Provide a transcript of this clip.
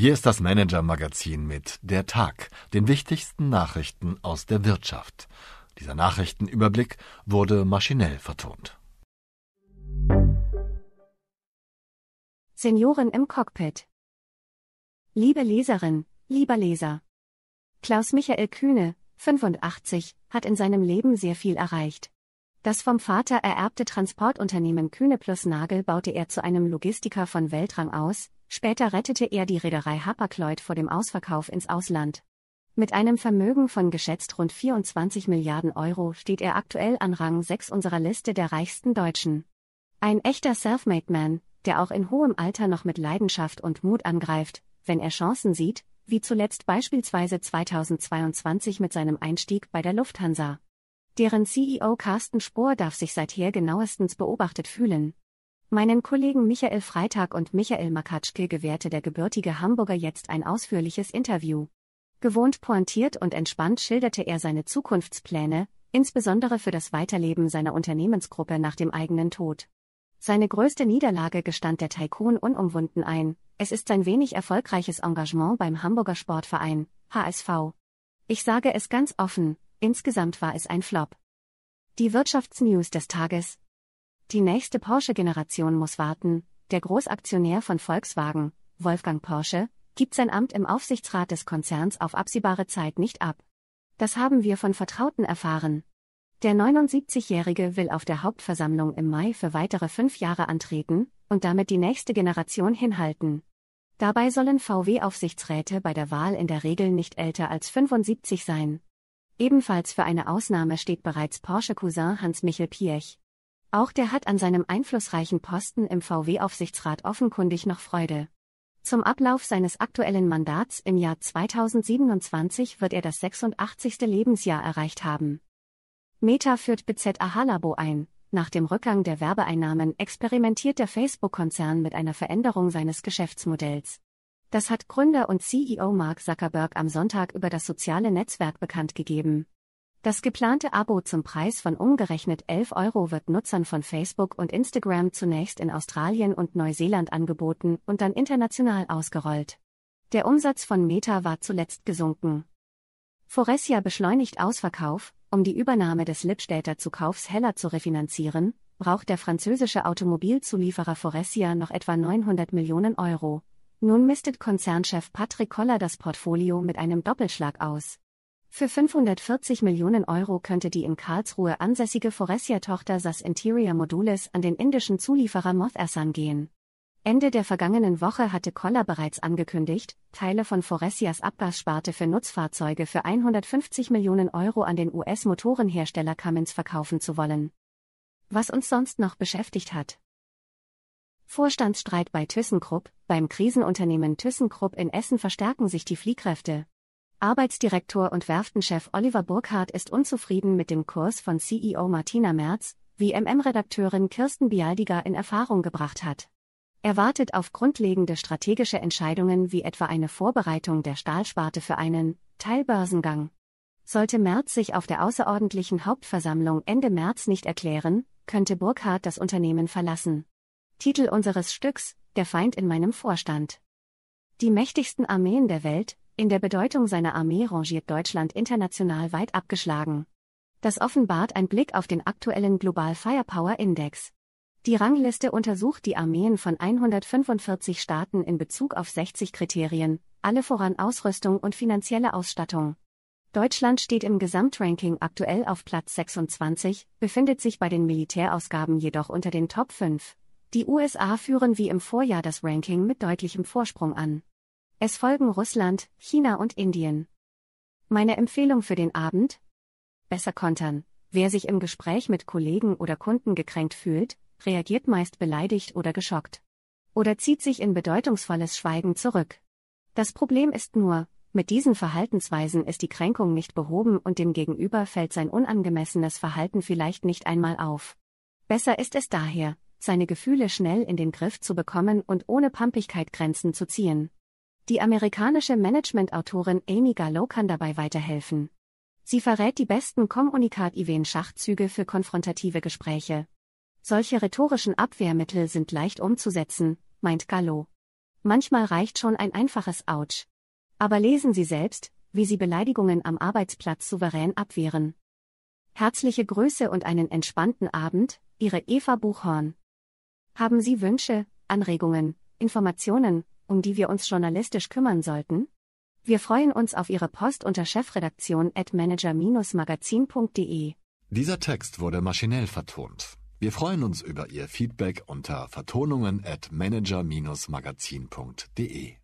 Hier ist das Manager-Magazin mit Der Tag, den wichtigsten Nachrichten aus der Wirtschaft. Dieser Nachrichtenüberblick wurde maschinell vertont. Senioren im Cockpit. Liebe Leserin, lieber Leser. Klaus Michael Kühne, 85, hat in seinem Leben sehr viel erreicht. Das vom Vater ererbte Transportunternehmen Kühne plus Nagel baute er zu einem Logistiker von Weltrang aus, Später rettete er die Reederei Hapag-Lloyd vor dem Ausverkauf ins Ausland. Mit einem Vermögen von geschätzt rund 24 Milliarden Euro steht er aktuell an Rang 6 unserer Liste der reichsten Deutschen. Ein echter Selfmade Man, der auch in hohem Alter noch mit Leidenschaft und Mut angreift, wenn er Chancen sieht, wie zuletzt beispielsweise 2022 mit seinem Einstieg bei der Lufthansa. Deren CEO Carsten Spohr darf sich seither genauestens beobachtet fühlen. Meinen Kollegen Michael Freitag und Michael Makatschke gewährte der gebürtige Hamburger jetzt ein ausführliches Interview. Gewohnt pointiert und entspannt schilderte er seine Zukunftspläne, insbesondere für das Weiterleben seiner Unternehmensgruppe nach dem eigenen Tod. Seine größte Niederlage gestand der Tycoon unumwunden ein, es ist sein wenig erfolgreiches Engagement beim Hamburger Sportverein, HSV. Ich sage es ganz offen, insgesamt war es ein Flop. Die Wirtschaftsnews des Tages, die nächste Porsche-Generation muss warten. Der Großaktionär von Volkswagen, Wolfgang Porsche, gibt sein Amt im Aufsichtsrat des Konzerns auf absehbare Zeit nicht ab. Das haben wir von Vertrauten erfahren. Der 79-Jährige will auf der Hauptversammlung im Mai für weitere fünf Jahre antreten und damit die nächste Generation hinhalten. Dabei sollen VW-Aufsichtsräte bei der Wahl in der Regel nicht älter als 75 sein. Ebenfalls für eine Ausnahme steht bereits Porsche-Cousin Hans-Michel Piech. Auch der hat an seinem einflussreichen Posten im VW-Aufsichtsrat offenkundig noch Freude. Zum Ablauf seines aktuellen Mandats im Jahr 2027 wird er das 86. Lebensjahr erreicht haben. Meta führt BZ Ahalabo ein. Nach dem Rückgang der Werbeeinnahmen experimentiert der Facebook-Konzern mit einer Veränderung seines Geschäftsmodells. Das hat Gründer und CEO Mark Zuckerberg am Sonntag über das soziale Netzwerk bekannt gegeben. Das geplante Abo zum Preis von umgerechnet 11 Euro wird Nutzern von Facebook und Instagram zunächst in Australien und Neuseeland angeboten und dann international ausgerollt. Der Umsatz von Meta war zuletzt gesunken. Foressia beschleunigt Ausverkauf, um die Übernahme des Lippstädter Heller zu refinanzieren, braucht der französische Automobilzulieferer Foressia noch etwa 900 Millionen Euro. Nun mistet Konzernchef Patrick Koller das Portfolio mit einem Doppelschlag aus. Für 540 Millionen Euro könnte die in Karlsruhe ansässige Foressia-Tochter SAS Interior Modules an den indischen Zulieferer Motherssan gehen. Ende der vergangenen Woche hatte Koller bereits angekündigt, Teile von Foressias Abgassparte für Nutzfahrzeuge für 150 Millionen Euro an den US-Motorenhersteller Cummins verkaufen zu wollen. Was uns sonst noch beschäftigt hat. Vorstandsstreit bei ThyssenKrupp, beim Krisenunternehmen ThyssenKrupp in Essen verstärken sich die Fliehkräfte. Arbeitsdirektor und Werftenchef Oliver Burkhardt ist unzufrieden mit dem Kurs von CEO Martina Merz, wie MM-Redakteurin Kirsten Bialdiger in Erfahrung gebracht hat. Er wartet auf grundlegende strategische Entscheidungen wie etwa eine Vorbereitung der Stahlsparte für einen Teilbörsengang. Sollte Merz sich auf der außerordentlichen Hauptversammlung Ende März nicht erklären, könnte Burkhardt das Unternehmen verlassen. Titel unseres Stücks Der Feind in meinem Vorstand. Die mächtigsten Armeen der Welt, in der Bedeutung seiner Armee rangiert Deutschland international weit abgeschlagen. Das offenbart ein Blick auf den aktuellen Global Firepower Index. Die Rangliste untersucht die Armeen von 145 Staaten in Bezug auf 60 Kriterien, alle voran Ausrüstung und finanzielle Ausstattung. Deutschland steht im Gesamtranking aktuell auf Platz 26, befindet sich bei den Militärausgaben jedoch unter den Top 5. Die USA führen wie im Vorjahr das Ranking mit deutlichem Vorsprung an. Es folgen Russland, China und Indien. Meine Empfehlung für den Abend? Besser kontern. Wer sich im Gespräch mit Kollegen oder Kunden gekränkt fühlt, reagiert meist beleidigt oder geschockt. Oder zieht sich in bedeutungsvolles Schweigen zurück. Das Problem ist nur, mit diesen Verhaltensweisen ist die Kränkung nicht behoben und dem Gegenüber fällt sein unangemessenes Verhalten vielleicht nicht einmal auf. Besser ist es daher, seine Gefühle schnell in den Griff zu bekommen und ohne Pampigkeit Grenzen zu ziehen. Die amerikanische Management-Autorin Amy Gallo kann dabei weiterhelfen. Sie verrät die besten kommunikativen Schachzüge für konfrontative Gespräche. Solche rhetorischen Abwehrmittel sind leicht umzusetzen, meint Gallo. Manchmal reicht schon ein einfaches Autsch. Aber lesen Sie selbst, wie Sie Beleidigungen am Arbeitsplatz souverän abwehren. Herzliche Grüße und einen entspannten Abend, Ihre Eva Buchhorn. Haben Sie Wünsche, Anregungen, Informationen, um die wir uns journalistisch kümmern sollten? Wir freuen uns auf Ihre Post unter chefredaktion at manager-magazin.de. Dieser Text wurde maschinell vertont. Wir freuen uns über Ihr Feedback unter vertonungen at manager-magazin.de.